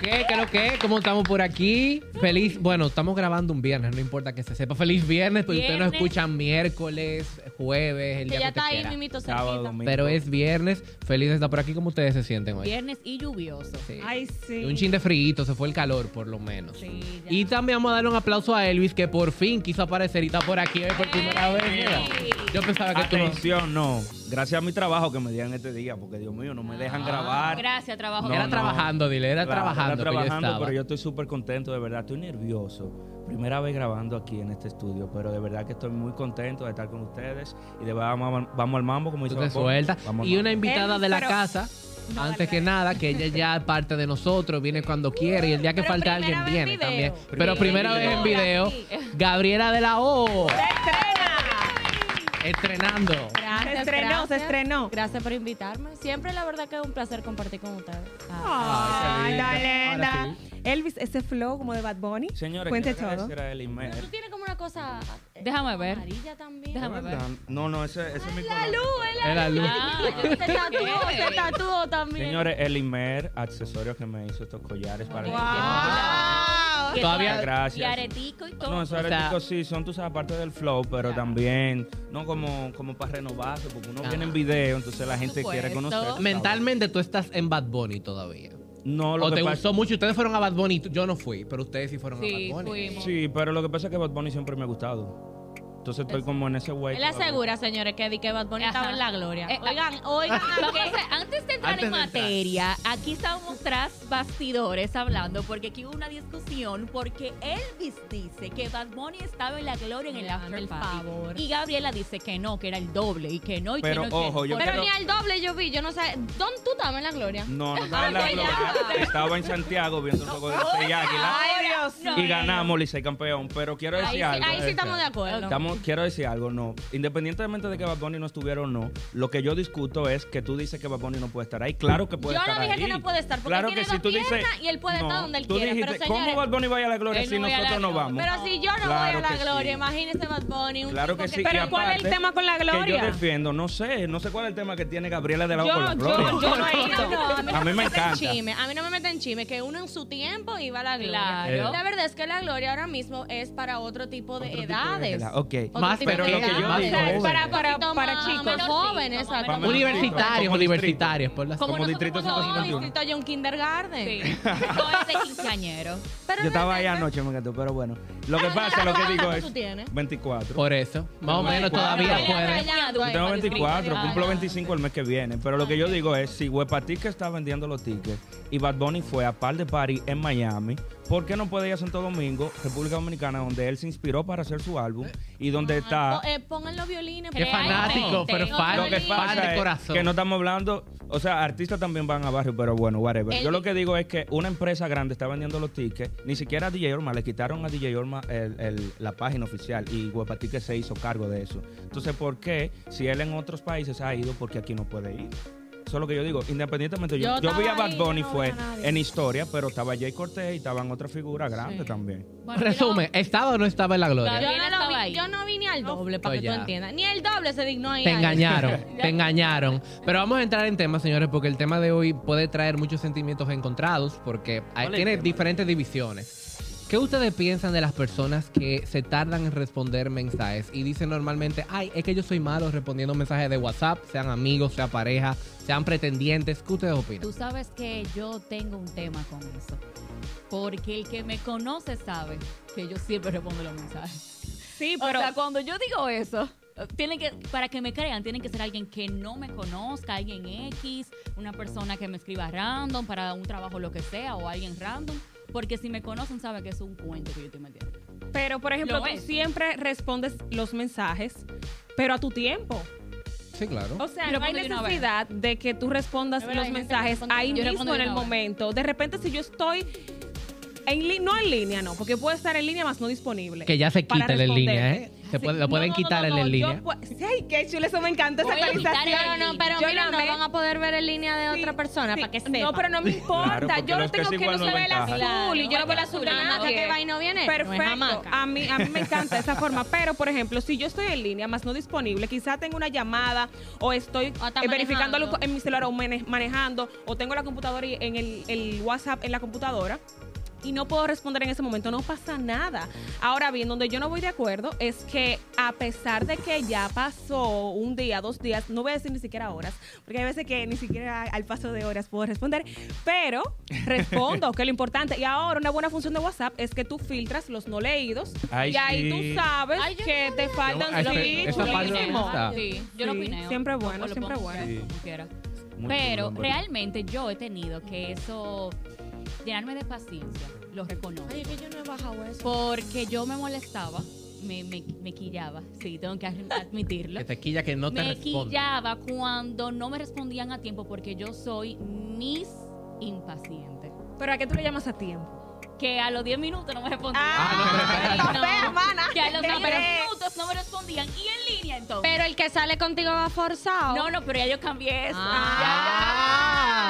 que? ¿Qué lo que? ¿Cómo estamos por aquí? Feliz, bueno, estamos grabando un viernes, no importa que se sepa. Feliz viernes, porque ustedes nos Viernes. escuchan miércoles, jueves, el Que día ya que está ahí, quiera. mimito Sábado, domingo. Pero es viernes, feliz de estar por aquí. ¿Cómo ustedes se sienten hoy? Viernes y lluvioso. Sí. Ay, sí. Un chin de frío, se fue el calor por lo menos. Sí, ya. Y también vamos a darle un aplauso a Elvis, que por fin quiso aparecer y está por aquí hoy por primera vez. mira. Yo pensaba que tú no... Atención, no. Gracias a mi trabajo que me dieron este día, porque Dios mío, no me dejan grabar. Gracias, trabajo. No, era no. trabajando, dile, era Claro, trabajando. era que yo trabajando, estaba. pero yo estoy súper contento, de verdad. Estoy nervioso. Primera vez grabando aquí en este estudio, pero de verdad que estoy muy contento de estar con ustedes. Y de verdad vamos, al- vamos al mambo, como Tú dice te. Vamos al Y una invitada de la pero- casa, No, antes que nada, que ella ya es parte de nosotros, viene cuando quiere y el día que Pero falta alguien primera vez viene video. también. Pero Primera vez en video, Gabriela de la O, ¡Estrena! estrenando. Se estrenó, gracias. se estrenó. Gracias por invitarme. Siempre la verdad que es un placer compartir con ustedes. Ay, Ay, la linda. Elvis, ese flow como de Bad Bunny. Señores, Cuente todo. Tú tienes como una cosa. eh, Déjame ver. Amarilla también. Déjame ¿De ver. No, no, ese, ese es mi La color. luz, Es la luz. Ah, te tatúo, te tatúo también. Señores, Elimer, accesorios que me hizo estos collares para el Todavía- Gracias. Y aretico y todo. No, esos O sea- areticos sí, son, tú sabes, parte del flow, pero también, no como, como para renovarse, porque uno Ah. viene en video, entonces la gente quiere supuesto. conocer. tú sabes. Mentalmente tú estás en Bad Bunny todavía. No, lo O que te pasa- gustó mucho. Ustedes fueron a Bad Bunny. Yo no fui, pero ustedes sí fueron Sí, a Bad Bunny. fuimos. Sí, pero lo que pasa es que Bad Bunny siempre me ha gustado. Entonces estoy como en ese way. Él asegura, señores, que, di que Bad Bunny estaba en la gloria. Eh, oigan, oigan, antes de entrar Antes en de entrar. materia, aquí estábamos tras bastidores hablando porque aquí hubo una discusión porque Elvis dice que Bad Bunny estaba en la gloria en el after el party favor. y Gabriela dice que no, que era el doble y que no y Pero, que no. y que- ojo, yo Pero quiero- ni al doble yo vi, yo no sé. ¿Dónde tú estabas en la gloria? No, no estaba en la Ah, gloria. Estaba en Santiago viendo un juego de seis No, Y ganamos Licey campeón. Pero quiero Ahí, decir sí- algo. ahí sí estamos de acuerdo. Estamos, quiero decir algo, no. Independientemente de que Bad Bunny no estuviera o no, lo que yo discuto es que tú dices que Bad Bunny no puede estar ahí. Claro que puede Yo no estar ahí. dije que no puede estar, porque claro tiene que dos si tú dices, y él puede estar donde él tú quiera, dijiste, pero, ¿cómo Bad Bunny vaya a la gloria si no nosotros no gloria. vamos? Pero si yo no Claro voy a la sí. gloria, imagínese Bad Bunny. Un Claro que sí. Pero ¿cuál es el tema con la Que yo gloria? defiendo, no sé, no sé cuál es el tema que tiene Gabriela de la Yo- con la yo- gloria. yo no he ido. No, a mí, A no mí me meten encanta. Chisme. A mí no me meten chisme, que uno en su tiempo iba a la gloria. La verdad es que la gloria ahora mismo es para otro tipo de Otro tipo de edades. edad, ok. Otro Más, pero de lo que yo edades. digo- O sea, Joven. para, para, Para para chicos. jóvenes, exacto. Universitarios, Como universitarios. Por las... Como Como distrito somos- No, 151. distrito John Kindergarten. Sí. No es de quinceañero. Pero Yo estaba ahí anoche, me encantó, pero bueno. Lo que pasa, lo que digo ¿Cuánto es tú tienes? 24. Por eso, más o menos todavía bueno, puede. Yo tengo 24, Ah, cumplo ya. 25 el mes que viene. Pero lo que yo digo es, si Huepa Ticket está vendiendo los tickets y Bad Bunny fue a par de party en Miami, ¿por qué no puede ir a Santo Domingo, República Dominicana, donde él se inspiró para hacer su álbum y donde está... Eh, pongan los violines. Qué fanático, pero fan, Lo que fan pasa de es corazón. que no estamos hablando, o sea, artistas también van a barrio, pero bueno, whatever. El- Yo lo que digo es que una empresa grande está vendiendo los tickets, ni siquiera a DJ Orma, le quitaron a DJ Orma el- el- la página oficial y Huepa Ticket se hizo cargo de eso. Entonces, ¿por qué si él en otros países ha ido, porque aquí no puede ir? Eso es lo que yo digo. Independientemente, yo, Yo yo vi a Bad Bunny no fue en historia, pero estaba Jay Cortez y estaban otras figuras grandes Sí. también. Bueno, Resumen, ¿estaba o no estaba en la gloria? Yo no, vi, ahí. yo no vi ni al doble, para Pues que ya. tú entiendas. Ni el doble se dignó ahí. Te engañaron, te engañaron. Pero vamos a entrar en temas, señores, porque el tema de hoy puede traer muchos sentimientos encontrados, porque hay- ¿Cuál es el tiene tema? diferentes divisiones. ¿Qué ustedes piensan de las personas que se tardan en responder mensajes y dicen normalmente, ay, es que yo soy malo respondiendo mensajes de WhatsApp, sean amigos, sea pareja, sean pretendientes? ¿Qué ustedes opinan? Tú sabes que yo tengo un tema con eso. Porque el que me conoce sabe que yo siempre respondo los mensajes. Sí, O pero sea, cuando yo digo eso, tienen que, para que me crean, tienen que ser alguien que no me conozca, alguien X, una persona que me escriba random para un trabajo, lo que sea, o alguien random. Porque si me conocen, saben que es un cuento que yo estoy metiendo. Pero, por ejemplo, Lo tú es. siempre respondes los mensajes, pero a tu tiempo. Sí, claro. O sea, Yo no hay respondo de una vez. necesidad de que tú respondas Es verdad, los hay gente que mensajes responde ahí de una vez. Yo mismo respondo en de el una vez. momento. De repente, si yo estoy En li- no en línea, no, porque puede estar en línea más no disponible. Que ya se para quita en línea. ¿eh? Se puede- lo pueden no, no, quitar no, en línea. ay, qué chulo, eso me encanta, esa actualización. No, no, pero Yo mira, no van a poder ver en línea de Sí, otra persona sí. para que sepa. No, pero no me importa. Claro, yo no tengo que no se ve el azul y yo no veo el azul La que va y no viene, Perfecto. a, mí, a mí me encanta esa forma. Pero, por ejemplo, si yo estoy en línea, más no disponible, quizá tengo una llamada o estoy eh, verificando algo en mi celular o mane- manejando o tengo la computadora y en el WhatsApp en la computadora. Y no puedo responder en ese momento, no pasa nada. Ahora bien, donde yo no voy de acuerdo es que a pesar de que ya pasó un día, dos días, no voy a decir ni siquiera horas, porque hay veces que ni siquiera al paso de horas puedo responder, pero respondo, que es lo importante. Y ahora una buena función de WhatsApp es que tú filtras los no leídos Ay, y ahí sí. tú sabes Ay, que no te faltan Yo- sí, esa. Sí, yo lo opineo. siempre bueno, siempre bueno. Sí. como quiera. Muy Pero realmente yo he tenido que eso, llenarme de paciencia, lo reconozco. Ay, es que yo no he bajado eso. Porque yo me molestaba, me, me, me quillaba, sí, tengo que admitirlo. Que te quilla que no te me responde. quillaba cuando no me respondían a tiempo porque yo soy mis impaciente. Pero a qué tú le llamas a tiempo? Que a los 10 minutos no me respondían. Ah, Ay, no, fea, hermana. Que a los 10 Hombre. minutos no me respondían. Y en línea entonces. Pero el que sale contigo va forzado. No, no, pero ya yo cambié eso. Ah.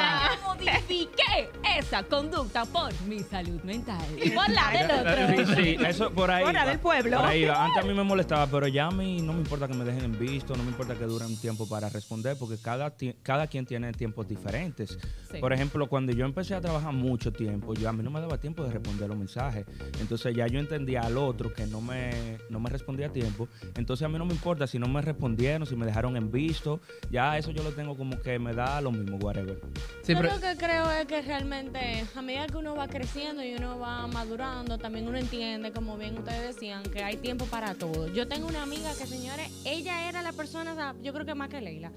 Ya, ya, ya modifiqué esa conducta por mi salud mental. Y por la del otro. Sí, sí, eso por ahí. Fuera va. del pueblo. Por ahí va. Antes a mí me molestaba, pero ya a mí no me importa que me dejen en visto, no me importa que duren tiempo para responder, porque cada, cada quien tiene tiempos diferentes. Sí. Por ejemplo, cuando yo empecé a trabajar mucho tiempo, yo a mí no me daba tiempo de responder los mensajes. Entonces ya yo entendía al otro que no me, no me respondía a tiempo. Entonces a mí no me importa si no me respondieron, si me dejaron en visto. Ya eso yo lo tengo como que me da lo mismo, whatever. Sí, Yo pero- que creo es que realmente a medida que uno va creciendo y uno va madurando, también uno entiende, como bien ustedes decían, que hay tiempo para todo. Yo tengo una amiga que, señores, ella era la persona, yo creo que más que Leila.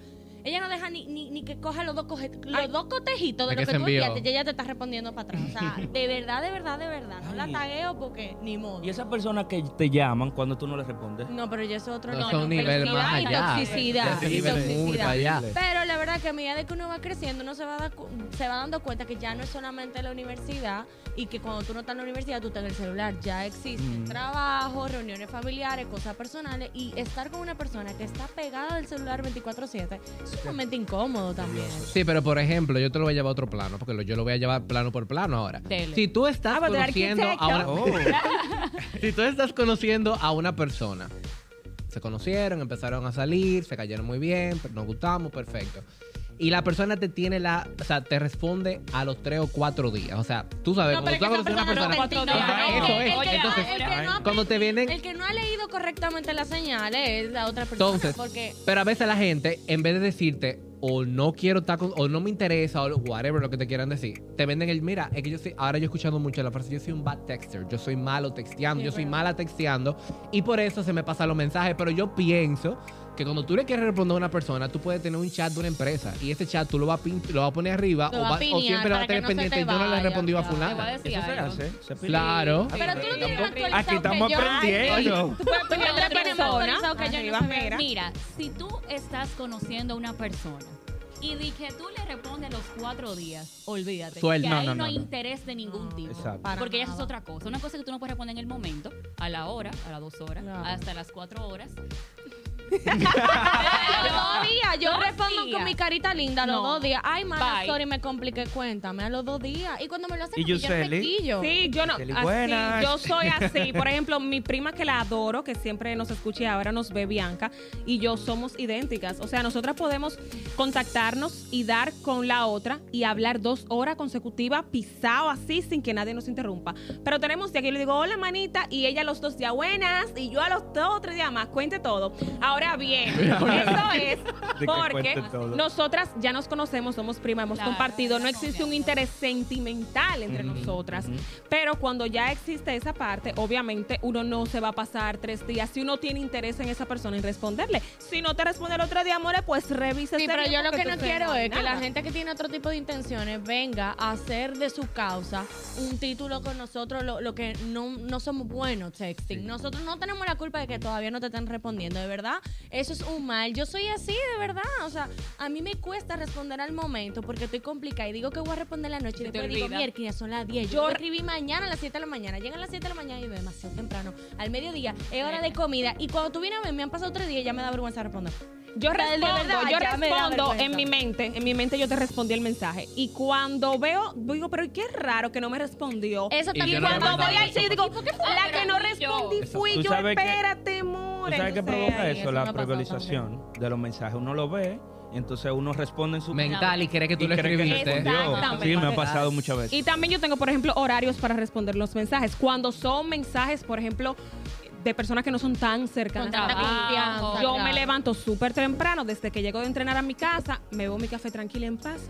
Ella no deja ni, ni, ni que coja los dos, coge- los dos cotejitos de ¿De lo que se tú envió? enviaste y ella te está respondiendo para atrás. O sea, de verdad, de verdad, de verdad. No la tagueo porque ni modo. Y esas personas que te llaman cuando tú no les respondes. No, pero ya es otro No, nivel. son nivel más y allá. Toxicidad. Y toxicidad. Pero la verdad que a medida de que uno va creciendo, uno se va, da cu- se va dando cuenta que ya no es solamente la universidad y que cuando tú no estás en la universidad, tú estás en el celular. Ya existen Mm. trabajo, reuniones familiares, cosas personales y estar con una persona que está pegada del celular 24/7 es incómodo también. Sí, pero por ejemplo, yo te lo voy a llevar a otro plano, porque lo- yo lo voy a llevar plano por plano ahora. Dele. Si tú estás Ah, pero de conociendo a arquitecto. una, si tú estás conociendo a una persona, se conocieron, empezaron a salir, se cayeron muy bien, nos gustamos, perfecto. Y la persona te tiene la, o sea, te responde a los tres o cuatro días. O sea, tú sabes, No, cuando tú conoces a una persona, Ajá, eso es. que- Entonces, no cuando te vienen, El que no ha leído correctamente las señales es la otra persona. Entonces, porque pero a veces la gente, en vez de decirte, o no quiero estar con, o no me interesa, o whatever lo que te quieran decir, te venden el, mira, es que yo soy, ahora yo he escuchado mucho la frase, yo soy un bad texter, yo soy malo texteando, Sí, yo soy mala texteando, y por eso se me pasan los mensajes, pero yo pienso que cuando tú le quieres responder a una persona, tú puedes tener un chat de una empresa, y ese chat tú lo vas a, pin- lo vas a poner arriba, o, va- o pinear siempre vas a tener no pendiente, te yo no le vaya, respondí a fulana. Eso se hace. Se. Claro. Pero tú no tienes Aquí estamos que yo- aprendiendo. Tú No, actualizado que yo no mira. Mira, si tú estás conociendo a una persona y di que tú le respondes los cuatro días, olvídate. Suelta. Que No, ahí no, no, no, hay interés de ningún No. tipo. Exacto. Porque ya eso es otra cosa. Una cosa que tú no puedes responder en el momento, a la hora, a las dos horas, hasta las cuatro horas. A los dos días, yo Dos respondo días. con mi carita linda a los No. dos días. Ay, mala, Bye. sorry, me compliqué, cuéntame, a los dos días. Y cuando me lo hacen, ¿Y a mí, yo Yuseli? Sí, yo no. Así, yo soy así. Por ejemplo, mi prima que la adoro, que siempre nos escucha y ahora nos ve Bianca, y yo somos idénticas. O sea, nosotras podemos contactarnos y dar con la otra y hablar dos horas consecutivas, pisado así, sin que nadie nos interrumpa. Pero tenemos que yo le digo, hola, manita, y ella los dos días buenas, y yo a los dos o tres días más, cuente todo. Ahora bien, eso es que porque nosotras ya nos conocemos, somos primas, hemos Claro, compartido, no existe un interés sentimental entre nosotras. Pero cuando ya existe esa parte, obviamente uno no se va a pasar tres días si uno tiene interés en esa persona en responderle. Si no te responde el otro día, amores, pues revisa Sí, pero yo lo que no quiero es que la gente que tiene otro tipo de intenciones venga a hacer de su causa un título con nosotros, lo, lo que no, no somos buenos texting. Nosotros no tenemos la culpa de que todavía no te estén respondiendo, de verdad. Eso es un mal. Yo soy así, de verdad. O sea, a mí me cuesta responder al momento porque estoy complicada y digo que voy a responder la noche y después digo, mierda, son las 10. Yo, escribí mañana a las 7 de la mañana. Llegan a las 7 de la mañana y demasiado temprano. Al mediodía es hora de comida y cuando tú vienes a ver, me han pasado tres días y ya me da vergüenza responder. Yo respondo, verdad, yo respondo en mi mente, en mi mente yo te respondí el mensaje. Y cuando veo, digo, pero qué raro que no me respondió. Eso también no cuando voy al sitio digo, la que no yo. respondí fui yo, espérate, ¿Tú more. sabes qué provoca eso? La prevalización de los mensajes. Uno lo ve, y entonces uno responde en su Mental y cree que tú que escribiste. Sí, me ha pasado muchas veces. Y también yo tengo, por ejemplo, horarios para responder los mensajes. Cuando son mensajes, por ejemplo, de personas que no son tan cercanas. Con a mí, trabajo. Yo claro. me levanto súper temprano, desde que llego de entrenar a mi casa, me bebo mi café tranquila en paz.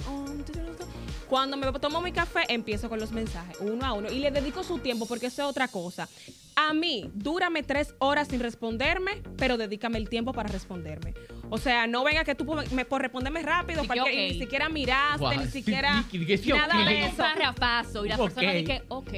Cuando me tomo mi café, empiezo con los mensajes, uno a uno, y le dedico su tiempo, porque eso es otra cosa. A mí, dúrame tres horas sin responderme, pero dedícame el tiempo para responderme. O sea, no venga que tú por, me, por responderme rápido, Sí que cualquier- y ok. ni siquiera miraste, ni siquiera sí, sí, nada ok. de eso. y la persona dice, ok,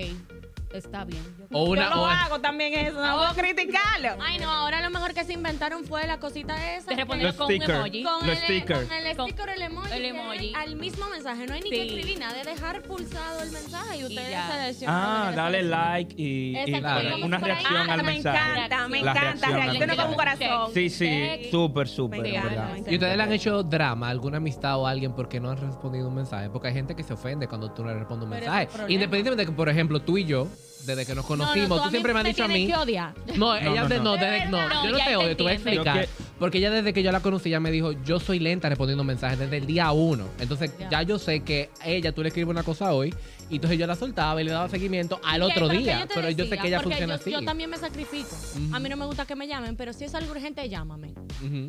está bien. Yo- O una, yo lo o- hago también eso, no puedo criticarlo. Ay, no, ahora lo mejor que se inventaron fue la cosita esa. Te que- respondieron Los con un stickers. emoji. Con Los el, stickers. con el Con- sticker, el emoji. el que emoji. es Al mismo mensaje. No hay ni Sí. que escribir nada. Es dejar pulsado el mensaje y ustedes ya. seleccionan. Ah, dale like y, y Exacto, Claro. como una reacción Ah, al me mensaje. encanta, me La encanta. reacción al Reacciona con un mensaje. corazón. Sí, sí, súper, súper, Me en encanta, verdad. me encanta. ¿Y ustedes le han hecho drama a alguna amistad o a alguien porque no han respondido un mensaje? Porque hay gente que se ofende cuando tú no le respondes un Pero mensaje. problema. Independientemente de que, por ejemplo, tú y yo, desde que nos conocimos, No, no, tú, siempre me has dicho a mí. que odiar. No, ella no, de- no. no, De desde- no, verdad. yo no te odio, te voy a explicar. Porque ella desde que yo la conocí, ella me dijo, yo soy lenta respondiendo mensajes desde el día uno. Entonces Ya. ya yo sé que ella, tú le escribes una cosa hoy, y entonces yo la soltaba y le daba seguimiento al otro pero día. yo pero yo sé decía, que ella porque funciona yo, así. Yo también me sacrifico. A mí no me gusta que me llamen, pero si es algo urgente, llámame.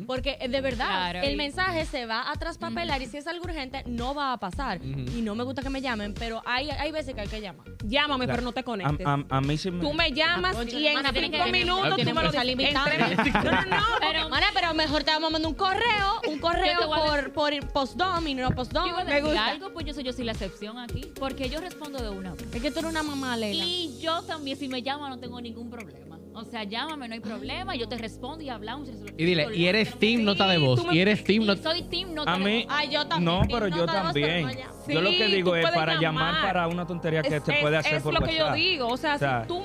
Porque eh, de verdad, Claro. el mensaje se va a traspapelar y si es algo urgente, no va a pasar. Y no me gusta que me llamen, pero hay, hay veces que hay que llamar. Llámame, Claro. pero no te conectes. a- a mí sí me... Tú me llamas Ah, concho, y en cinco minutos tú me lo que dices. No, no, no. Pero, Mana, pero mejor te vamos a mandar un correo, un correo por, por postdom y no postdom. me gusta. algo, pues yo soy yo soy la excepción aquí, porque yo respondo de una vez. Es que tú eres una mamá, Leila. Y yo también, si me llama, no tengo ningún problema. O sea, llámame, no hay problema. Yo te respondo y hablamos. Y dile, y eres team nota de voz. Y eres team nota soy team, no A te mí... Ay, yo también. No, pero yo Nota de voz, también. yo lo que Sí, digo tú es puedes para llamar llamar. para una tontería que Es- te puede es- hacer es por lo que yo WhatsApp. digo. O sea, O sea, si tú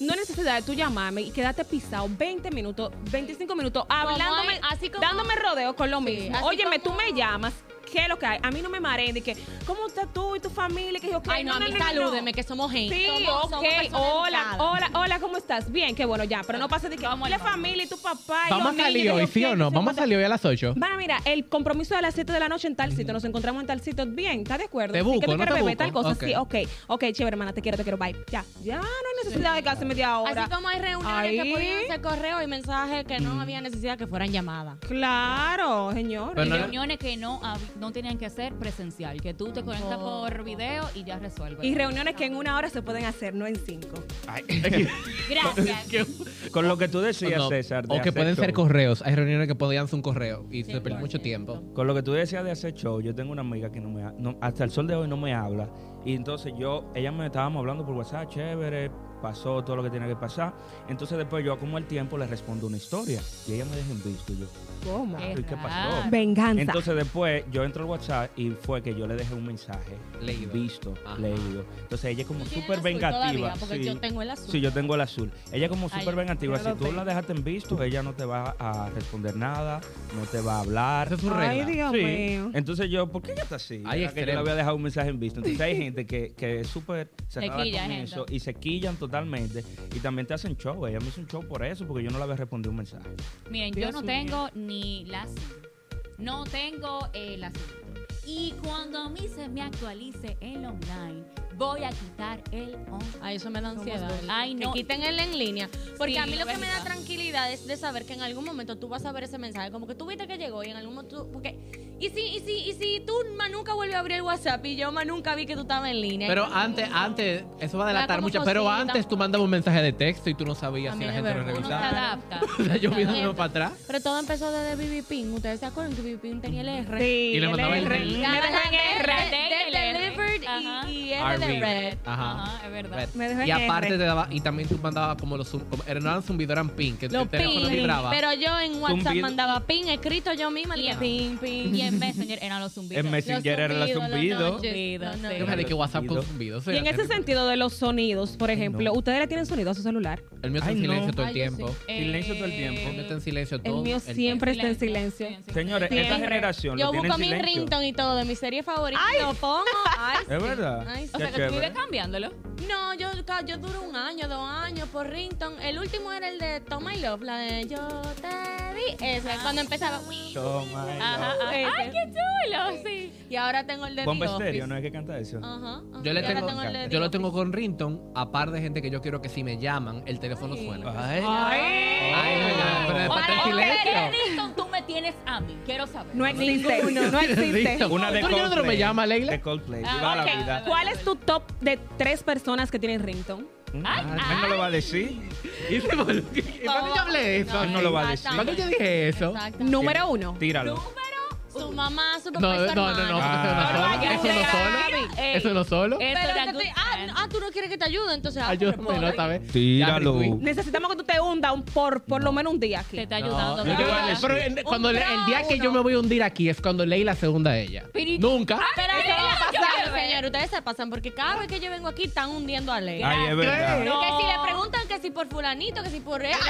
no hay necesidad de tú llamarme y quedarte pisado 20 minutos, 25 minutos, hablándome, hay- así como- dándome rodeo con lo mismo. así Óyeme, como- tú me llamas. ¿Qué es lo que hay? A mí no me mareen de que, ¿cómo estás tú y tu familia? Que yo, ¿qué? Ay, no, a mí salúdeme, que somos gente. Sí, somos, ok, somos hola, educadas. hola, hola, ¿cómo estás? Bien, qué bueno, ya, pero no pase de que Vamos la familia y tu papá y Vamos los a salir hoy, ¿sí o no? Vamos a salir hoy a las 8. Van, mira, el compromiso de las 7 de la noche en tal sitio, nos encontramos en tal sitio, bien, ¿estás de acuerdo? Te Sí, busco, que tú ¿no quieres te beber tal cosa, sí, ok, ok, chévere, hermana, te quiero, te quiero, bye, ya, ya, no hay necesidad de casi media hora. Así como hay reuniones Ahí. que podían ser correo y mensajes que Mm. no había necesidad que fueran llamadas. Claro, señor. Pero no reuniones que no, hab- no tenían que ser presencial, que tú te conectas por video y ya resuelves. Y reuniones que en una hora se pueden hacer, no en cinco. Ay, Gracias. con lo que tú decías, No, César. de o que hacer pueden ser show. correos. Hay reuniones que podían ser un correo y se pierde mucho tiempo. Con lo que tú decías de hacer show, yo tengo una amiga que no me ha- no- hasta el sol de hoy no me habla. Y entonces yo, ella me estábamos hablando por WhatsApp, chévere, pasó todo lo que tenía que pasar. Entonces después yo, como el tiempo, le respondo una historia. Y ella me deja en visto. Y yo, ¿Cómo? Qué ¿y qué pasó? raro. Venganza. Entonces después yo entro al WhatsApp y fue que yo le dejé un mensaje Leído. visto, Ajá. leído. Entonces ella es como súper azul todavía, vengativa. Porque sí. yo tengo el azul. Sí, yo tengo el azul. Ella es como Ay, súper vengativa. Si tú tengo. la dejaste en visto, ella no te va a responder nada, no te va a hablar. Esa es su Ay, regla. Dios Sí. mío. Entonces yo, ¿por qué ella está así? Era que yo le había dejado un mensaje en visto. Entonces hay gente que, que es súper cerrada quilla, con gente. eso y se quillan totalmente. Y también te hacen show. Ella me hizo un show por eso, porque yo no le había respondido un mensaje. Miren, Dios yo no mío. tengo ni la SIM. No tengo eh, la SIM. Y cuando a mí se me actualice el online, voy a quitar el online. Ay, eso me da ansiedad. Ay, no. Que quiten el en línea. Porque Sí, a mí lo que me da tranquilidad es de saber que en algún momento tú vas a ver ese mensaje. Como que tú viste que llegó y en algún momento. tú- porque, y si, y si, y si tú más nunca vuelves a abrir el WhatsApp y yo más nunca vi que tú estabas en línea. Pero antes, antes, eso va a delatar mucho. Pero antes tú mandabas un mensaje de texto y tú no sabías si la gente lo verdad. Uno se revisaba. adapta. O sea, yo Siempre. para atrás. Pero todo empezó desde BB Pin. ¿Ustedes se acuerdan que BB Pin tenía el R? Sí, Y le el mandaba el R. link. Me dejó en R. Ajá. y, y R de red. Ajá. Ajá, es verdad. Red. Me dejó Y en aparte R. te daba, y también tú mandabas como los zum- como, eran- no eran zumbidos, eran pin, que Los el teléfono vibraba. pero yo en WhatsApp Zumbido. mandaba pin, escrito yo misma, le dije pin, pin. Y en Messenger eran los zumbidos. En Messenger era la zumbidos, los zumbido. los sí. Yo me que WhatsApp con Zumbido. zumbido. Y en ese sentido de los sonidos, por ejemplo. ¿ustedes le tienen sonido a su celular? El mío está Ay, en no. silencio todo el Ay, yo tiempo. Eh, Silencio todo el tiempo. El mío está en silencio El todo. mío el siempre está en silencio. Señores, esta Siempre. generación Yo busco en mi silencio. ringtone y todo de mi serie favorita y lo pongo. Ay, Es verdad. Ay. O sea, que tú vives cambiándolo. No, yo, yo duro un año, dos años por ringtone. El último era el de Tom My Love, la de Yo te vi. Ese, cuando empezaba. Toma. Ajá. Ay, qué chulo, sí. Y ahora tengo el de Bomba The estéreo, Office. no hay que cantar eso. Ajá, ajá. Yo le tengo, yo lo tengo con ringtone, a par de gente que yo quiero que si me llaman, el teléfono suene. Ay. Ay, no, ya, pero después está ¿qué tienes a mí? Quiero saber. No existe. No existe. Una de ¿Por qué no Coldplay. me llama, Leila? De Coldplay. Ah, Viva ok. la vida. ¿Cuál es tu top de tres personas que tienen ringtone? Ay, Él no lo va a decir. ¿Y se me- ¿Y ¿Cuándo yo hablé eso? Él no lo va a decir. ¿Cuándo yo dije eso? Número uno. Tíralo. Su mamá, su papá No, y no, su no, no, hermano. Ah. eso no solo. Eso no solo. Ey. Eso no solo. Eso Pero era que good te- ah, friend. ah, tú no quieres que te ayude, entonces. ah, Ayúdame, esta vez. Tíralo. Ya. Necesitamos que tú te hundas un por, por lo menos un día aquí. Te está No, ayudando. yo te voy a ¿verdad? decir, pero en- cuando le- el día que yo me voy a hundir aquí es cuando Leila se hunda a ella. Pero- Nunca. Pero eso va a pasar. Señor. Ustedes se pasan porque cada vez que yo vengo aquí están hundiendo a Ley. Ay, es verdad. No. Que si le preguntan que si por fulanito, que si por Gracias.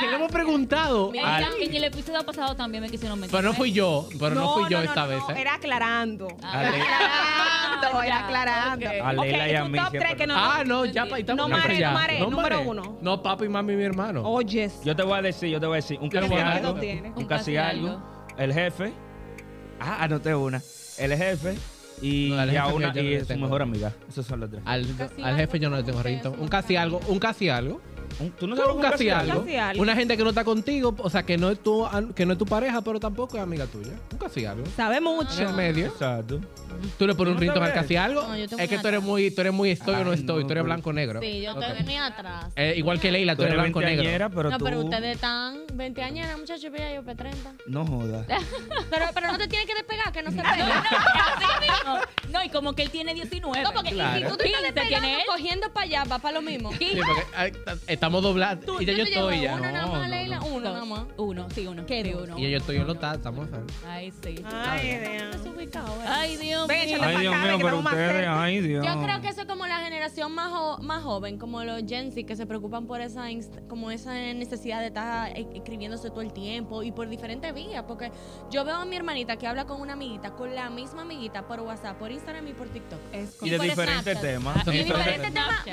Que le hemos preguntado. En, Al- en el episodio pasado también me quisieron meter. Pero no fui yo. Pero no, fui yo no, esta no, vez. no, ¿eh? Era aclarando. Ah, Ale- Aclarando, era ya, aclarando. ok. A Leila y a tu mí top siempre tres que no. Ah, no, ya pa- estamos No mare, no mare, número uno. No, papi, mami y mi hermano. Oyes. Yo te voy a decir, yo te voy a decir. Un ¿Qué casi bueno algo. tiene? Un casi algo. El jefe. Ah, anoté una. El jefe. Y, No, y a una y le su mejor amiga. Esos son los tres. Al, al jefe yo no le tengo eso Un casi algo. Un casi algo. Un- ¿Tú no sabes Un un casi algo. Algo. Una gente que no está contigo, o sea, que no es tu, que no es tu pareja, pero tampoco es amiga tuya. Un casi algo. Sabe En mucho. el medio. Exacto. Tú le pones un ¿No ringtone al sabes? casi algo. No, yo tengo es que tú eres muy, tú eres muy estoy o no estoy. no, tú eres blanco o negro. Sí, yo te venía atrás. Eh, igual que Leila, tú Tú eres eres blanco o negro. no, tú... pero ustedes están 20 años, muchachos, y yo para 30. No jodas. Pero, pero no te tienes que despegar, que no se No, pega. así mismo. No, y como que él tiene 19. No, porque si tú te estás 15 despegando, cogiendo para allá, va para lo mismo. Sí, porque estamos doblados. Y ya yo estoy ya. Una nada No, más, Leila, no. uno nada más. Uno, sí, uno. ¿Qué uno. Y ya yo estoy en los estamos Ay, sí. Ay, Dios. Ay, Dios mío. Ay, Dios mío, que pero ustedes, ay, Dios. Yo creo que eso es como la generación más, jo- más joven, como los Gen Z, que se preocupan por esa como esa necesidad de estar e- escribiéndose todo el tiempo y por diferentes vías. Porque yo veo a mi hermanita que habla con una amiguita, con la misma amiguita por WhatsApp, por Instagram y por TikTok. Es Y de diferentes Snapchat. temas. Ah, Y y diferentes temas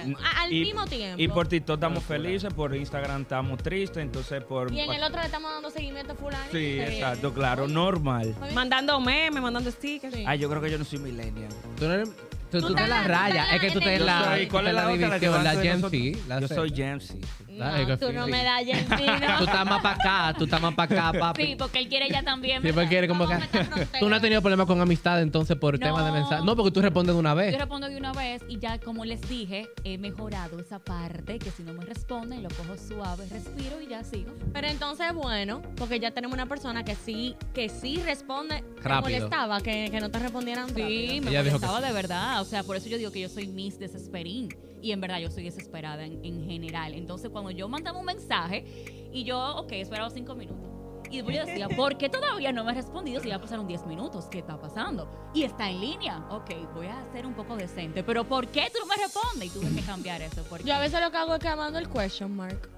al mismo tiempo. Y por TikTok estamos felices, por Instagram estamos tristes, entonces por... Y en el otro le estamos dando seguimiento a fulano. Sí, exacto, claro, normal. Mandando memes, mandando stickers. Sí. Ay, yo creo que yo no soy millennial. Tú no eres. Tú, Tú tú te estás la en la- raya. tú estás Es que tú en te la. Yo soy- tú ¿Cuál es la división, La Gen? Z. Yo soy Gen Z. No, tú sí. no me das Gen Z, Tú no. estás más para acá, tú estás más para acá, papi. Sí, porque él quiere ya también. Siempre ¿verdad? quiere como que. Tú no has tenido problemas con amistad entonces por No. temas de mensaje. No, porque tú respondes de una Yo vez. respondo de una vez y ya como les dije, he mejorado esa parte que si no me responden lo cojo suave, respiro y ya sigo. Pero entonces, bueno, porque ya tenemos una persona que sí, que sí responde. ¿Te Rápido. molestaba que, que no te respondieran Sí, rápido? me Ella dijo que molestaba sí. de verdad. O sea, por eso yo digo que yo soy Miss Desesperín. Y en verdad yo soy desesperada en, en general. Entonces, cuando yo mandaba un mensaje y yo, ok, esperaba cinco minutos. Y después yo decía, ¿por qué todavía no me has respondido si ya pasaron 10 minutos? ¿Qué está pasando? Y está en línea. Ok, voy a ser un poco decente. Pero ¿por qué tú no me respondes? Y tuve que cambiar eso. Porque Yo a veces lo que hago es que mando el question mark.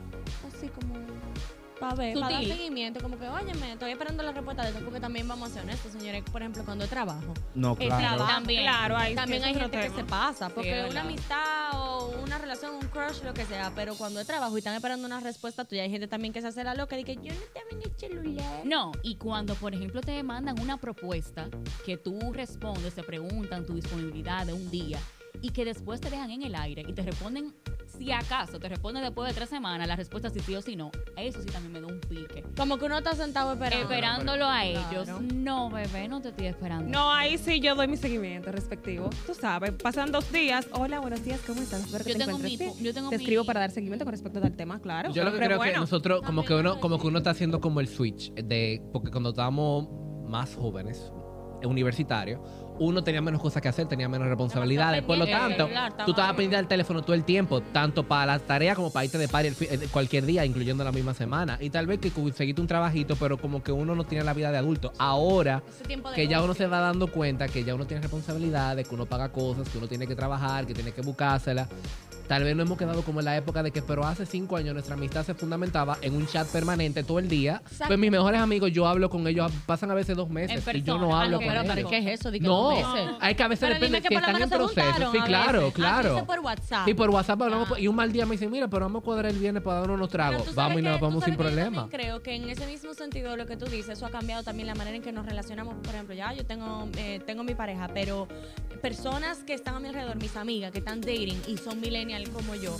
Así como. Para ver, para dar seguimiento. Como que, óyeme, estoy esperando la respuesta de esto. Porque también vamos a ser honestos, señores. Por ejemplo, cuando trabajo. No, El claro. trabajo. También. Claro, hay, También hay gente que se pasa, porque una amistad o una relación, un crush, lo que sea, pero cuando es trabajo y están esperando una respuesta tuya, hay gente también que se hace la loca y que yo no estaba en el celular. No, y cuando, por ejemplo, te mandan una propuesta que tú respondes, te preguntan tu disponibilidad de un día y que después te dejan en el aire y te responden, si acaso, te responden después de tres semanas la respuesta si sí o si no, eso sí también me da un pique. Como que uno está sentado esperando. Esperándolo a Claro. ellos. No, bebé, no te estoy esperando. No, ahí sí yo doy mi seguimiento respectivo. Tú sabes, pasan dos días. Hola, buenos días, ¿cómo estás? Espero que Yo te tengo encuentres mi bien. yo tengo Te mi- escribo para dar seguimiento con respecto al tema, claro. Yo lo que creo que bueno. nosotros, como que uno, como que uno está haciendo como el switch de, porque cuando estábamos más jóvenes, universitarios, uno tenía menos cosas que hacer, tenía menos responsabilidades. Por lo tanto, tú estabas pendiente del teléfono todo el tiempo, tanto para las tareas como para irte de party eh, cualquier día, incluyendo la misma semana. Y tal vez que conseguiste un trabajito, pero como que uno no tiene la vida de adulto. Ahora que ya uno se va dando cuenta que ya uno tiene responsabilidades, que uno paga cosas, que uno tiene que trabajar, que tiene que buscárselas. Tal vez no hemos quedado como en la época de que, pero hace cinco años nuestra amistad se fundamentaba en un chat permanente todo el día. Exacto. Pues mis mejores amigos, yo hablo con ellos, pasan a veces dos meses y yo no hablo con ellos. pero, ¿qué es eso? No, hay que a veces Pero depende que están en proceso. Sí, claro, claro. por WhatsApp. Y por WhatsApp hablamos, Ah. y un mal día me dicen, mira, pero vamos a cuadrar el viernes para darnos unos tragos. Vamos y nos vamos sin problema. creo que en ese mismo sentido lo que tú dices, eso ha cambiado también la manera en que nos relacionamos. Por ejemplo, ya yo tengo, eh, tengo mi pareja, pero personas que están a mi alrededor, mis amigas que están dating y son millennial como yo,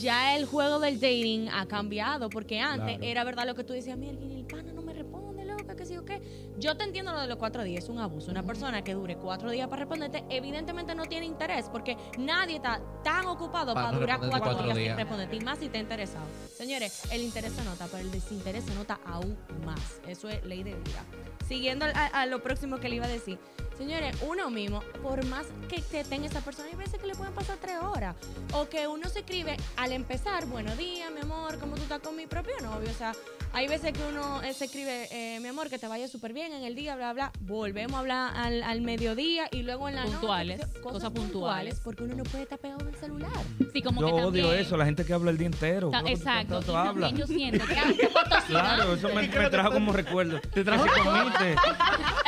ya el juego del dating ha cambiado porque antes Claro. era verdad lo que tú decías, mira, el pana no me responde, loca, que sí o qué. Yo te entiendo lo de los cuatro días, es un abuso. Una persona que dure cuatro días para responderte, evidentemente no tiene interés porque nadie está tan ocupado Para para, durar cuatro, cuatro días, días. sin responderte. Y más si te ha interesado. Señores, el interés se nota, pero el desinterés se nota aún más. Eso es ley de vida. Siguiendo a, a lo próximo que le iba a decir. Señores, uno mismo, por más que te tenga esa persona, hay veces que le pueden pasar tres horas. O que uno se escribe al empezar, buenos días, mi amor, ¿cómo tú estás con mi propio novio? O sea, hay veces que uno eh, se escribe, eh, mi amor, que te vaya súper bien en el día, bla, bla. Volvemos a hablar al, al mediodía y luego en la Puntuales, noche. Cosas, cosas puntuales. puntuales. Porque uno no puede estar pegado del celular. Sí, como Yo que odio eso, la gente que habla el día entero. Ta- ¿Cómo tú Exacto. Y también yo siento que Claro, eso me, me trajo como recuerdo. ¿Te trajo- comiste?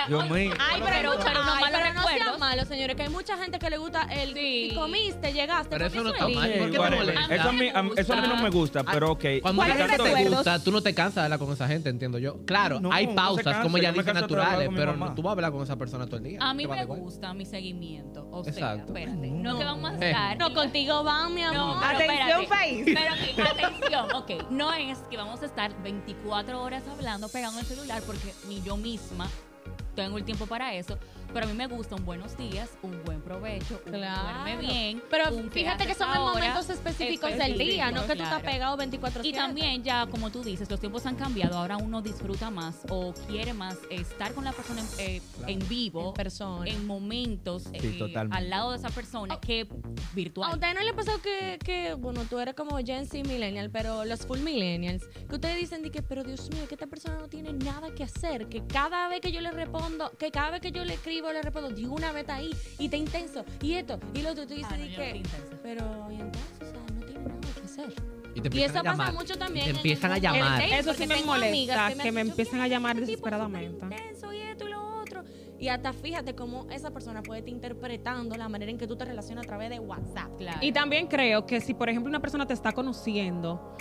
Dios mío. Ay, Pero- pero, unos ay, pero no sean recuerdos. malos, señores, que hay mucha gente que le gusta el Sí. si comiste, llegaste. Pero eso no es está mal. lindo. ¿Por qué te Whatever. molesta? Eso a mí, a eso a mí no me gusta, pero ok. Cuando ¿Cuáles una gente te gusta, tú no te cansas de hablar con esa gente, entiendo yo. Claro, No, hay no pausas, como ella me dice, naturales, pero no- tú vas a hablar con esa persona todo el día. A mí me gusta mi seguimiento. O sea, Exacto. espérate. No. No, que vamos a Eh. estar. No, contigo van, mi amor. No, Atención, espérate. país. Pero ok, atención, ok. No es que vamos a estar 24 horas hablando, pegando el celular, porque ni yo misma tengo el tiempo para eso. Pero a mí me gusta un buenos días, un buen provecho, un Claro. duerme bien. Pero un fíjate que son en momentos específicos del día, no que tú estás claro. pegado 24 Y también ya, como tú dices, los tiempos han cambiado. Ahora uno disfruta más o quiere más estar con la persona en, eh, en vivo, en persona. en momentos, Sí, eh, al lado de esa persona, que ¿A virtual. ustedes no les ha pasado que, que, bueno, tú eres como Gen Z Millennial, pero los full millennials, que ustedes dicen de que, pero Dios mío, que esta persona no tiene nada que hacer, que cada vez que yo le respondo, que cada vez que yo le escribo, le respondo, digo una vez ahí, y está intenso, y esto, y lo otro, y tú dices Ah, no, no que, pero, y entonces, o sea, no tiene nada que hacer. Y, te Y empiezan eso a pasa llamar. mucho Y también. Te empiezan a el llamar. Eso sí me molesta, amigas que me dicho, empiecen a "Mira, llamar desesperadamente". intenso y esto y lo otro. Y hasta fíjate cómo esa persona puede estar interpretando la manera en que tú te relacionas a través de WhatsApp. Claro. Y también creo que si, por ejemplo, una persona te está conociendo,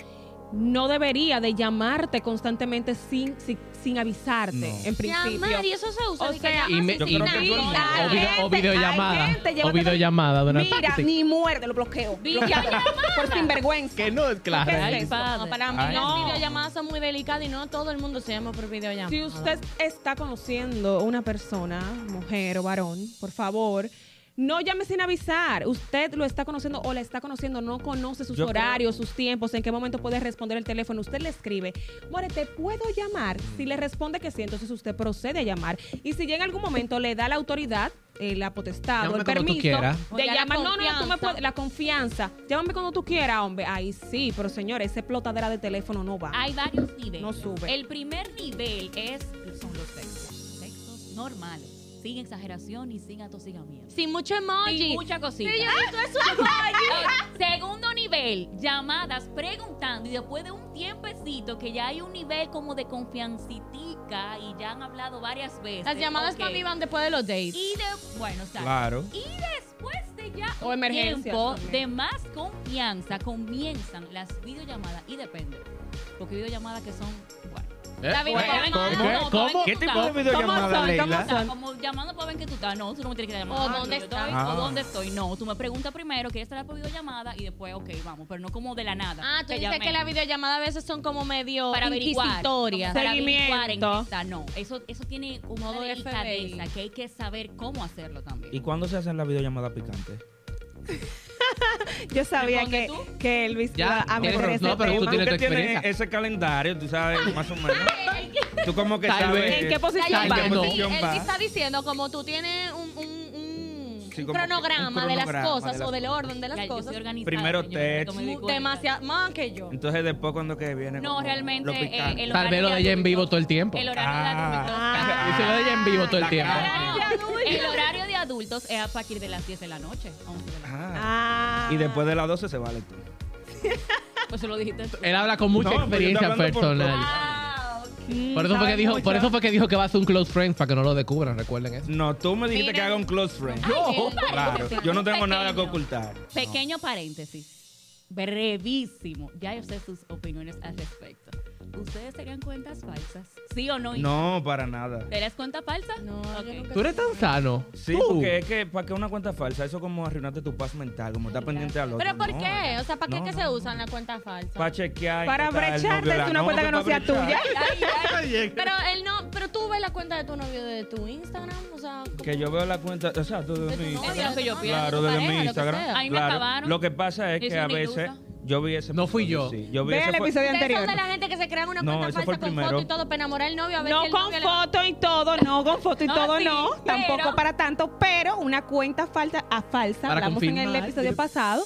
no debería de llamarte constantemente sin, sin, sin avisarte, No. en principio. Llamar, y eso se usa. O sea, Y me- Yo creo que O video- o videollamada. gente O videollamada Mira, ni muerde, lo bloqueo. Videollamada. Por sinvergüenza. Que no es claro. ¿Qué es. No, para mí Ay. las No. videollamadas son muy delicadas y no todo el mundo se llama por videollamada. Si usted está conociendo una persona, mujer o varón, por favor, no llame sin avisar. Usted lo está conociendo o la está conociendo, no conoce sus Yo creo- horarios, sus tiempos, en qué momento puede responder el teléfono. Usted le escribe, More, ¿te puedo llamar? Si le responde que sí, entonces usted procede a llamar. Y si ya en algún momento le da la autoridad, eh, la potestad o el permiso de llamar, no, no, tú me confianza. puedes, la confianza. Llámame cuando tú quieras, hombre. Ahí sí, pero señores, ese plotadera de teléfono no va. Hay varios niveles. No sube. El primer nivel es son los textos. Textos normales, sin exageración y sin atosigamiento. Sin mucho emoji. Sin mucha cosita. Sí, yo visto eso. Segundo nivel, llamadas preguntando y después de un tiempecito que ya hay un nivel como de confiancitica y ya han hablado varias veces. Las llamadas ok. para mí van después de los dates. Y de, bueno, o sea, Claro. y después de ya O un tiempo también. de más confianza comienzan las videollamadas y depende. Porque videollamadas que son, ¿Eh? ¿Cómo? ¿Qué tipo de videollamada? ¿Cómo Leila? O sea, como llamando para ver que tú estás. No, tú no me tienes que llamar. O dónde estoy, estás. Ah. O dónde estoy. No, tú me preguntas primero, ¿quieres estar por videollamada? Y después, ok, vamos. Pero no como de la nada. Ah, tú dices que las videollamadas a veces son como medio para inquisitorias. para averiguar en qué está. No, eso, eso tiene un Modo de FBI. que hay que saber cómo hacerlo también. ¿Y cuándo se hacen las videollamadas picantes? Yo sabía que, tú. que Elvis Ya, iba a meter ese no, pero tú tema. tienes- Tú tu tienes experiencia. ese calendario, tú sabes, más o menos. Tú como que Tal sabes. ¿En qué posición va. sí está diciendo como tú tienes un, un- Sí, un cronograma, un de las cronograma cosas de las o del orden de las Ya, cosas. Primero señores, de esto text. me di mu- cuenta. demasiado más que yo. Entonces después cuando que viene No, realmente lo eh, el Tal vez lo de ella en vivo todo el tiempo. El horario de adultos. Ah. Y se lo de ella en vivo todo el tiempo. El horario de adultos es a partir de las 10 de la noche. 11 de la noche. Ah. Y después de las 12 se vale tú. Pues se lo dijiste tú. Él habla con mucha No, pero yo estoy experiencia hablando por personal. Ah, ok. Mm, Por eso, fue sabe que dijo, mucho. por eso fue que dijo que va a hacer un close friend para que no lo descubran, recuerden eso. No, tú me dijiste Mira. que haga un close friend. Ay, Claro, yo no tengo nada que Pequeño. ocultar. Pequeño paréntesis. Brevísimo. Ya yo sé sus opiniones al respecto. ¿Ustedes serían cuentas falsas? ¿Sí o no? No, para nada. ¿Eres cuenta falsa? No, Ok. yo nunca ¿Tú eres tan sano? Sí, Tú. porque es que para que una cuenta falsa, eso es como arruinarte tu paz mental, como estar pendiente al otro. ¿Pero por No, qué? O sea, ¿para qué no, que no, se no. usan las cuentas falsas? Para chequear. Para brecharte de es una cuenta que no sea tuya. Pero él no, pero tú ves la cuenta de tu novio de tu Instagram, o sea, Que yo veo la cuenta, o sea, tú De de tu mi novio, Instagram. Es lo que yo de tu pienso. Claro, pareja, mi lo que Instagram. sea. Ahí me Claro. acabaron. Lo que pasa es que a una veces ilusa. Yo vi ese No fui yo. Sí, yo vi Ve ese el fue- episodio Ustedes son anterior. de la gente que se crean una No, cuenta ese fue falsa el con primero. foto y todo para enamorar al novio a ver No si el con novio le- foto y todo, no con foto y No, todo, sí, no. pero- Tampoco para tanto, pero una cuenta falta a falsa, Para hablamos en el confirmar. episodio pasado.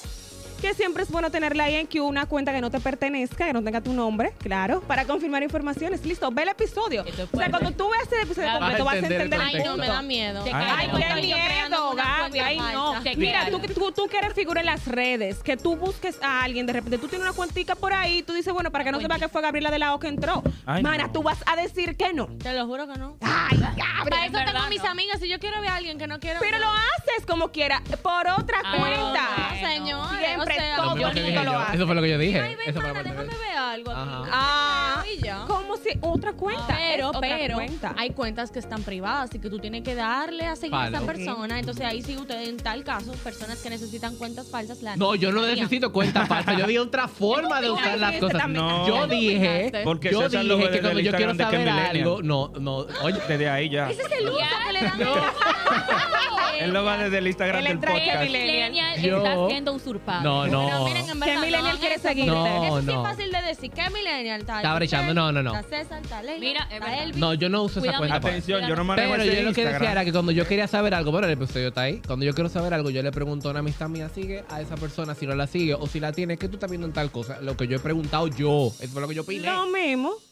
Que siempre es bueno tenerla ahí en que una cuenta que no te pertenezca, que no tenga tu nombre, claro, para confirmar informaciones. Listo, ve el episodio. Es o sea, cuando tú veas el episodio Vas a completo, vas a entender el entender el Ay, no, me da miedo. Ay, Ay, qué miedo, Gaby. Ay, no. Te Mira, tú, que- tú, tú que eres figura en las redes, que tú busques a alguien, de repente tú tienes una cuentica por ahí, tú dices, bueno, para que no sepa que fue Gabriela de la O que entró. Ay, Mana, no. tú vas a decir que no. Te lo juro que no. Ay, Para Gabriela. eso tengo mis no. amigas. Si yo quiero ver a alguien que no quiero Pero ver- lo haces como quiera, por otra Ah, cuenta. No, señores. Siempre sea, todo Eso fue lo el que mundo dije lo yo. hace. Eso fue lo que yo dije. Ay, ven, Eso fue lo mana, que yo déjame ver algo. Ajá. Ah, Y ya. Si otra cuenta. Pero, otra pero, cuenta. hay cuentas que están privadas y que tú tienes que darle a seguir a esa persona. Entonces ahí sí usted, en tal caso, personas que necesitan cuentas falsas, la No, yo no necesito cuenta falsa. Yo dije otra forma de usar las cosas. No. Yo dije, Porque yo dije que desde cuando yo quiero de saber Millennial. algo, no, no, oye, Desde ahí ya. Ese es el uso que le dan. No. Él lo va desde el Instagram del podcast. Millennial. Millennial Yo- está siendo usurpado. no, Pero no. miren, en ¿Qué verdad, millennial no, quiere seguirte? No, no. es fácil de decir. ¿Qué millennial está? Está brechando, no, no, no. César, está Leila, Mira, es está verdad. Elvis. No, yo no uso esa cuenta. Atención, yo no manejo Pero ese yo lo que decía era que cuando yo quería saber algo, bueno, el episodio está ahí. Cuando yo quiero saber algo, yo le pregunto a una amistad mía, sigue a esa persona, si no la sigue o si la tiene, ¿qué tú estás viendo en tal cosa? Lo que yo he preguntado yo. Eso fue lo que yo opiné. Lo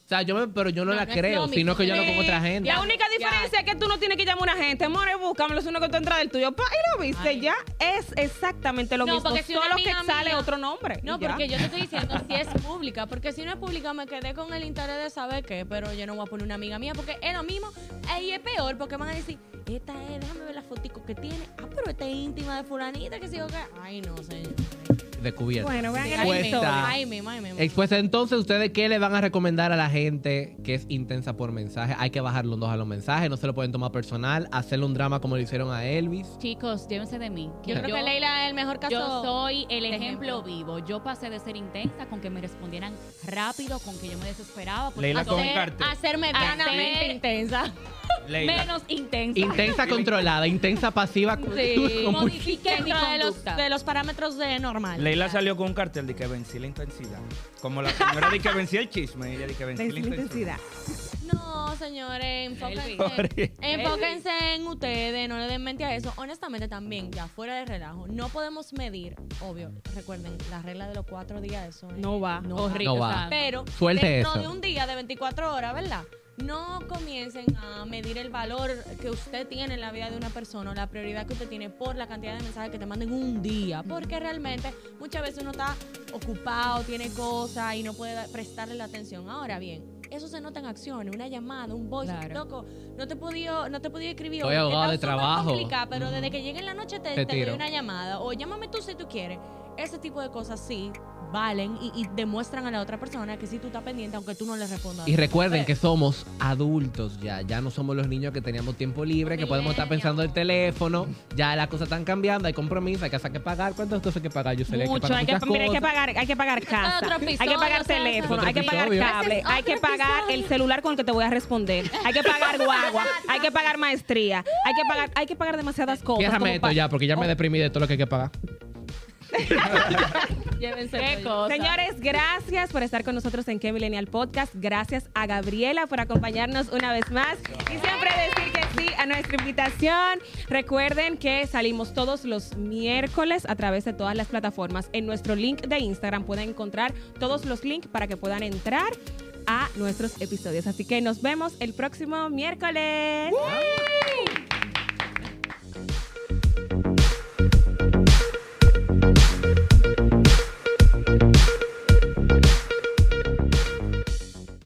O sea, yo me, pero yo no, No, la no creo, lo sino que yo mismo. no con otra gente. La única Ya. diferencia es que tú no tienes que llamar a una gente. More, búscamelo, es uno que tú entras del tuyo. Pa, y lo viste Ay. ya. Es exactamente lo No, mismo. porque si Solo que sale otro nombre. No, y ya. porque yo te estoy diciendo si es pública, porque si no es pública me quedé con el interés de saber qué, pero yo no voy a poner una amiga mía porque es lo mismo, ahí es peor porque van a decir, esta es, déjame ver la fotico que tiene, ah, pero esta es íntima de fulanita, que sigo que, ay no, señor. Descubierto. Bueno, vean el Ay, Expuesta. Ay, mismo, ay, mismo. Expuesta, entonces, ¿ustedes qué le van a recomendar a la gente que es intensa por mensaje? Hay que bajar los dos a los mensajes, no se lo pueden tomar personal, hacerle un drama como le hicieron a Elvis. Chicos, llévense de mí. Yo creo que Leila es el mejor caso. Yo soy el de ejemplo, ejemplo. vivo. Yo pasé de ser intensa con que me respondieran rápido, con que yo me desesperaba. porque Leila yo un a ser medianamente Hacer- intensa. Leila. menos intensa. Intensa controlada, intensa pasiva. Sí. Modifique mi de los, conducta. de los parámetros de normal. Leila salió con un cartel de que vencí la intensidad. Como la señora de que vencí el chisme, ella de que vencí la la intensidad. No, señores, enfóquense, enfóquense en ustedes, no le den mente a eso. Honestamente, también, ya fuera de relajo, no podemos medir, obvio, recuerden, la regla de los cuatro días, eso es- No va. No Horrible. No o va. sea, Pero Suelte dentro eso. de un día de 24 horas, ¿verdad? No comiencen a medir el valor que usted tiene en la vida de una persona, o la prioridad que usted tiene por la cantidad de mensajes que te manden un día, porque realmente muchas veces uno está ocupado, tiene cosas y no puede prestarle la atención. Ahora bien, eso se nota en acciones, una llamada, un voice, Claro. loco, no te he podido, no te podido escribir Estoy hoy, ahogado de trabajo. complicado, pero desde que llegue en la noche te, Te te doy una llamada o llámame tú si tú quieres. Ese tipo de cosas sí valen y, y demuestran a la otra persona que sí tú estás pendiente aunque tú no le respondas. Y recuerden Eh, que somos adultos ya, ya no somos los niños que teníamos tiempo libre, que podemos estar pensando en el teléfono, ya las cosas están cambiando, hay compromisos, hay cosas que pagar. ¿Cuántas cosas hay que pagar? Yo sé Mucho, hay que, mira, hay que pagar, hay que pagar casa, otro hay que episodio, pagar teléfono, hay que pagar episodio. cable, hay que pagar episodio. el celular con el que te voy a responder, hay que pagar guagua, hay que pagar maestría, hay que pagar, hay que pagar demasiadas cosas. Como esto pa- ya, porque ya me deprimí de todo lo que hay que pagar. Qué cosa. Señores, gracias por estar con nosotros en Que Millennial Podcast. Gracias a Gabriela por acompañarnos una vez más. Y siempre decir que sí a nuestra invitación. Recuerden que salimos todos los miércoles a través de todas las plataformas. En nuestro link de Instagram pueden encontrar todos los links para que puedan entrar a nuestros episodios. Así que nos vemos el próximo miércoles.